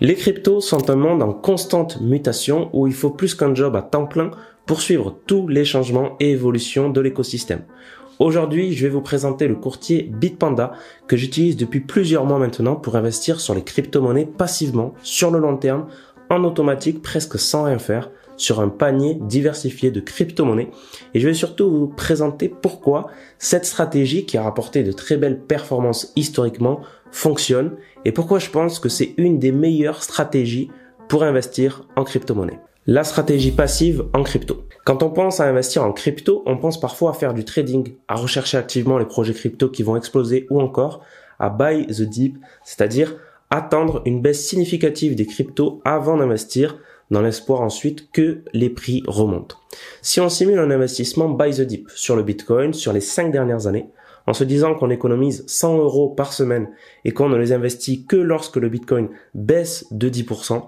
Les cryptos sont un monde en constante mutation où il faut plus qu'un job à temps plein pour suivre tous les changements et évolutions de l'écosystème. Aujourd'hui, je vais vous présenter le courtier Bitpanda que j'utilise depuis plusieurs mois maintenant pour investir sur les crypto-monnaies passivement sur le long terme en automatique presque sans rien faire sur un panier diversifié de crypto-monnaies et je vais surtout vous présenter pourquoi cette stratégie qui a rapporté de très belles performances historiquement fonctionne et pourquoi je pense que c'est une des meilleures stratégies pour investir en crypto-monnaie. La stratégie passive en crypto. Quand on pense à investir en crypto, on pense parfois à faire du trading, à rechercher activement les projets crypto qui vont exploser ou encore à buy the dip, c'est-à-dire attendre une baisse significative des cryptos avant d'investir dans l'espoir ensuite que les prix remontent. Si on simule un investissement buy the dip sur le Bitcoin sur les cinq dernières années, en se disant qu'on économise 100 euros par semaine et qu'on ne les investit que lorsque le Bitcoin baisse de 10%,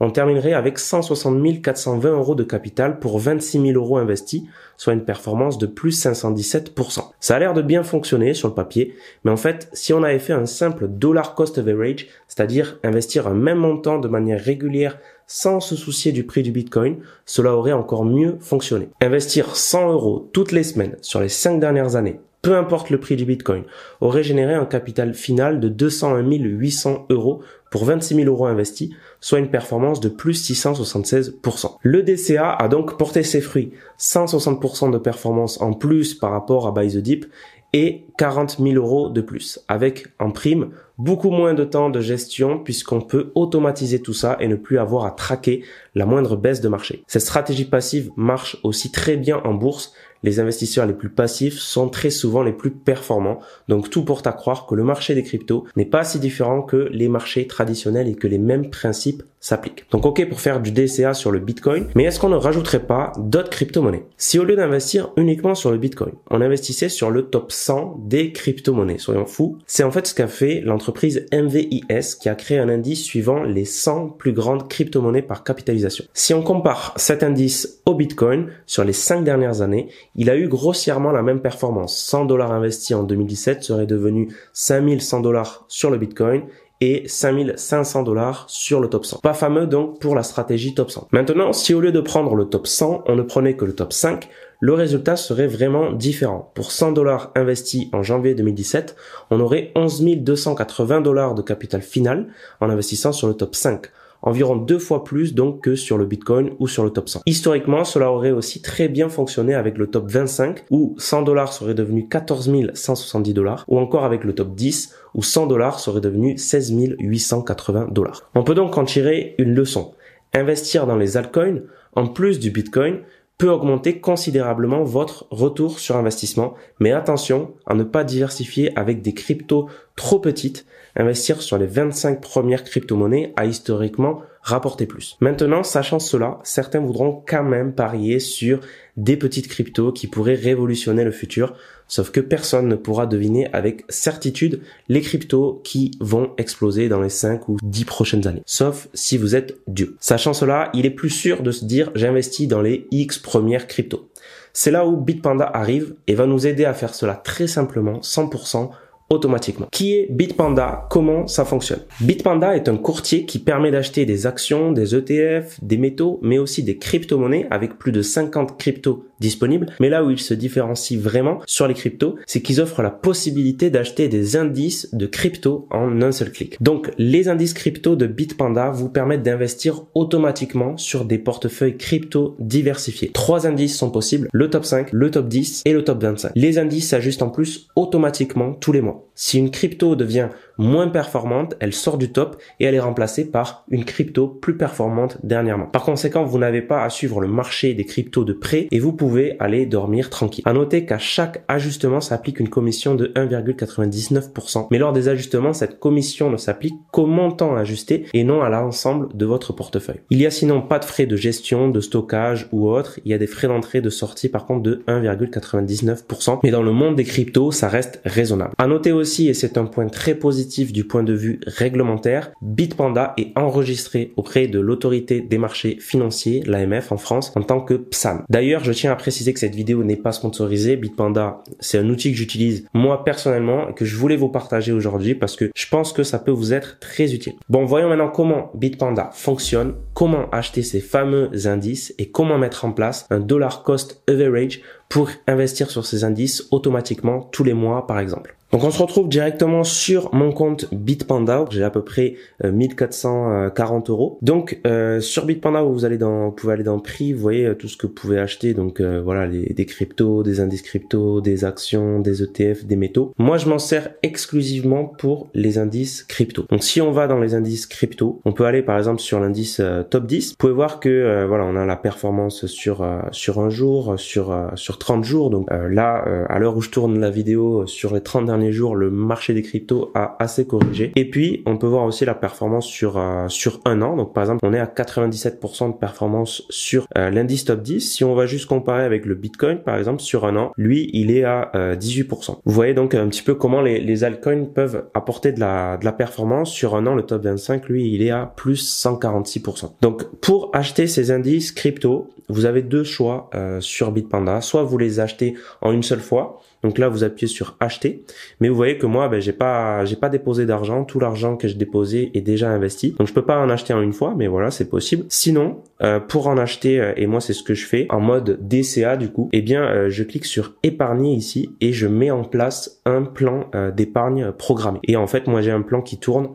on terminerait avec 160 420 euros de capital pour 26 000 euros investis, soit une performance de plus 517%. Ça a l'air de bien fonctionner sur le papier, mais en fait, si on avait fait un simple dollar cost average, c'est-à-dire investir un même montant de manière régulière sans se soucier du prix du Bitcoin, cela aurait encore mieux fonctionné. Investir 100 euros toutes les semaines sur les 5 dernières années peu importe le prix du Bitcoin, aurait généré un capital final de 201 800 euros pour 26 000 euros investis, soit une performance de plus 676%. Le DCA a donc porté ses fruits, 160% de performance en plus par rapport à Buy the Deep et 40 000 euros de plus, avec en prime beaucoup moins de temps de gestion puisqu'on peut automatiser tout ça et ne plus avoir à traquer la moindre baisse de marché. Cette stratégie passive marche aussi très bien en bourse. Les investisseurs les plus passifs sont très souvent les plus performants. Donc tout porte à croire que le marché des cryptos n'est pas si différent que les marchés traditionnels et que les mêmes principes s'appliquent. Donc ok pour faire du DCA sur le Bitcoin, mais est-ce qu'on ne rajouterait pas d'autres crypto-monnaies? Si au lieu d'investir uniquement sur le Bitcoin, on investissait sur le top 100 des crypto-monnaies, soyons fous, c'est en fait ce qu'a fait l'entreprise MVIS qui a créé un indice suivant les 100 plus grandes crypto-monnaies par capitalisation. Si on compare cet indice au Bitcoin sur les 5 dernières années, il a eu grossièrement la même performance. 100 dollars investis en 2017 serait devenu 5100 dollars sur le Bitcoin et 5500 dollars sur le top 100. Pas fameux donc pour la stratégie top 100. Maintenant, si au lieu de prendre le top 100, on ne prenait que le top 5, le résultat serait vraiment différent. Pour 100 dollars investis en janvier 2017, on aurait 11 280 dollars de capital final en investissant sur le top 5 environ deux fois plus donc que sur le Bitcoin ou sur le top 100. Historiquement, cela aurait aussi très bien fonctionné avec le top 25 où 100 dollars serait devenu 14 170 dollars ou encore avec le top 10 où 100 dollars serait devenu 16 880 dollars. On peut donc en tirer une leçon. Investir dans les altcoins, en plus du Bitcoin, peut augmenter considérablement votre retour sur investissement, mais attention à ne pas diversifier avec des cryptos trop petites. Investir sur les 25 premières crypto-monnaies a historiquement rapporté plus. Maintenant, sachant cela, certains voudront quand même parier sur des petites cryptos qui pourraient révolutionner le futur, sauf que personne ne pourra deviner avec certitude les cryptos qui vont exploser dans les 5 ou 10 prochaines années, sauf si vous êtes Dieu. Sachant cela, il est plus sûr de se dire j'investis dans les X premières cryptos. C'est là où Bitpanda arrive et va nous aider à faire cela très simplement, 100% automatiquement. Qui est Bitpanda? Comment ça fonctionne? Bitpanda est un courtier qui permet d'acheter des actions, des ETF, des métaux, mais aussi des crypto-monnaies avec plus de 50 cryptos disponibles. Mais là où ils se différencient vraiment sur les cryptos, c'est qu'ils offrent la possibilité d'acheter des indices de crypto en un seul clic. Donc les indices crypto de Bitpanda vous permettent d'investir automatiquement sur des portefeuilles crypto diversifiés. Trois indices sont possibles, le top 5, le top 10 et le top 25. Les indices s'ajustent en plus automatiquement tous les mois. Si une crypto devient moins performante, elle sort du top et elle est remplacée par une crypto plus performante dernièrement. Par conséquent, vous n'avez pas à suivre le marché des cryptos de près et vous pouvez aller dormir tranquille. À noter qu'à chaque ajustement s'applique une commission de 1,99%. Mais lors des ajustements, cette commission ne s'applique qu'au montant ajusté et non à l'ensemble de votre portefeuille. Il y a sinon pas de frais de gestion, de stockage ou autre. Il y a des frais d'entrée de sortie par contre de 1,99%. Mais dans le monde des cryptos, ça reste raisonnable. À noter Notez aussi, et c'est un point très positif du point de vue réglementaire, Bitpanda est enregistré auprès de l'autorité des marchés financiers, l'AMF en France, en tant que PSAN. D'ailleurs, je tiens à préciser que cette vidéo n'est pas sponsorisée. Bitpanda, c'est un outil que j'utilise moi personnellement et que je voulais vous partager aujourd'hui parce que je pense que ça peut vous être très utile. Bon, voyons maintenant comment Bitpanda fonctionne, comment acheter ces fameux indices et comment mettre en place un dollar cost average pour investir sur ces indices automatiquement tous les mois par exemple. Donc on se retrouve directement sur mon compte Bitpanda. J'ai à peu près 1440 euh, euros. Donc euh, sur Bitpanda, vous allez dans, vous pouvez aller dans prix, vous voyez euh, tout ce que vous pouvez acheter. Donc voilà, les, des cryptos, des indices crypto, des actions, des ETF, des métaux. Moi, je m'en sers exclusivement pour les indices crypto. Donc si on va dans les indices crypto, on peut aller par exemple sur l'indice top 10. Vous pouvez voir que voilà, on a la performance sur sur un jour, sur sur 30 jours. Donc là, à l'heure où je tourne la vidéo, sur les 30 derniers jours, le marché des cryptos a assez corrigé. Et puis, on peut voir aussi la performance sur euh, sur un an. Donc, par exemple, on est à 97% de performance sur euh, l'indice top 10. Si on va juste comparer avec le Bitcoin, par exemple, sur un an, lui, il est à 18%. Euh, Vous voyez donc un petit peu comment les, les altcoins peuvent apporter de la, de la performance. Sur un an, le top 25, lui, il est à plus 146%. Donc, pour acheter ces indices crypto, vous avez deux choix sur Bitpanda. Soit vous les achetez en une seule fois, donc là, vous appuyez sur acheter. Mais vous voyez que moi, ben, j'ai pas, j'ai pas déposé d'argent. Tout l'argent que je déposais est déjà investi. Donc je peux pas en acheter en une fois, mais voilà, c'est possible. Sinon, euh, pour en acheter, euh, et moi c'est ce que je fais en mode DCA du coup, eh bien, euh, je clique sur épargner ici et je mets en place un plan d'épargne programmé. Et en fait, moi j'ai un plan qui tourne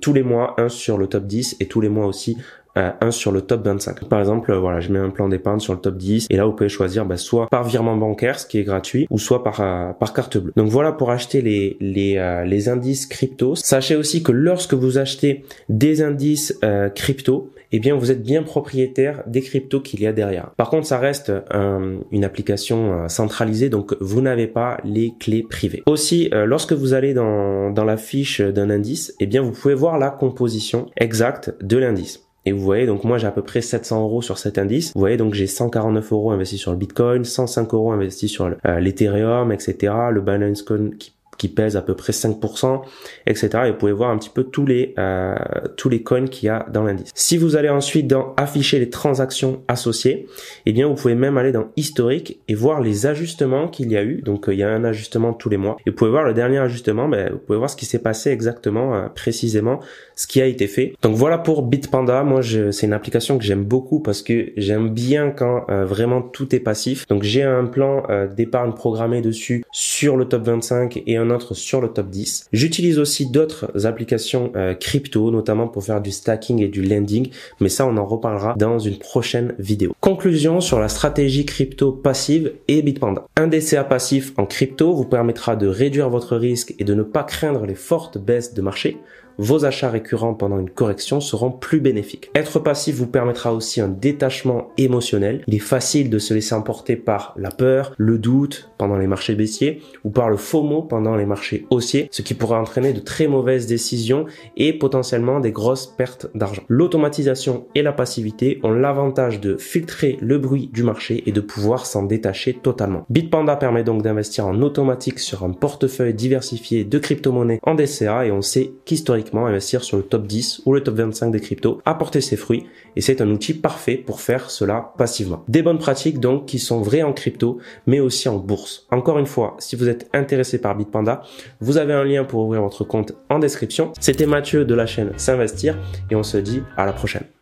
tous les mois, un sur le top 10 et tous les mois aussi un sur le top 25. Par exemple, euh, voilà, je mets un plan d'épargne sur le top 10 et là vous pouvez choisir bah, soit par virement bancaire, ce qui est gratuit, ou soit par euh, par carte bleue. Donc voilà pour acheter les les les indices crypto. Sachez aussi que lorsque vous achetez des indices crypto, eh bien vous êtes bien propriétaire des cryptos qu'il y a derrière. Par contre, ça reste une application centralisée, donc vous n'avez pas les clés privées. Aussi, lorsque vous allez dans, dans la fiche d'un indice, eh bien vous pouvez voir la composition exacte de l'indice. Et vous voyez, donc moi j'ai à peu près 700 euros sur cet indice. Vous voyez, donc j'ai 149 euros investis sur le Bitcoin, 105 euros investis sur euh, l'Ethereum, etc. Le Binance Coin qui qui pèse à peu près 5%, etc. Et vous pouvez voir un petit peu tous les euh, tous les coins qu'il y a dans l'indice. Si vous allez ensuite dans afficher les transactions associées, eh bien vous pouvez même aller dans historique et voir les ajustements qu'il y a eu. Donc euh, il y a un ajustement tous les mois. Et vous pouvez voir le dernier ajustement, ben, vous pouvez voir ce qui s'est passé exactement, euh, précisément, ce qui a été fait. Donc voilà pour Bitpanda. Moi, c'est une application que j'aime beaucoup parce que j'aime bien quand vraiment tout est passif. Donc j'ai un plan d'épargne programmé dessus sur le top 25 et un sur le top 10. J'utilise aussi d'autres applications euh, crypto, notamment pour faire du stacking et du lending, mais ça on en reparlera dans une prochaine vidéo. Conclusion sur la stratégie crypto passive et Bitpanda. Un DCA passif en crypto vous permettra de réduire votre risque et de ne pas craindre les fortes baisses de marché vos achats récurrents pendant une correction seront plus bénéfiques. Être passif vous permettra aussi un détachement émotionnel. Il est facile de se laisser emporter par la peur, le doute pendant les marchés baissiers ou par le FOMO pendant les marchés haussiers, ce qui pourrait entraîner de très mauvaises décisions et potentiellement des grosses pertes d'argent. L'automatisation et la passivité ont l'avantage de filtrer le bruit du marché et de pouvoir s'en détacher totalement. Bitpanda permet donc d'investir en automatique sur un portefeuille diversifié de crypto-monnaies en DCA et on sait qu'historiquement investir sur le top 10 ou le top 25 des cryptos a porté ses fruits et c'est un outil parfait pour faire cela passivement. Des bonnes pratiques donc qui sont vraies en crypto mais aussi en bourse. Encore une fois, si vous êtes intéressé par Bitpanda, vous avez un lien pour ouvrir votre compte en description. C'était Mathieu de la chaîne S'investir et on se dit à la prochaine.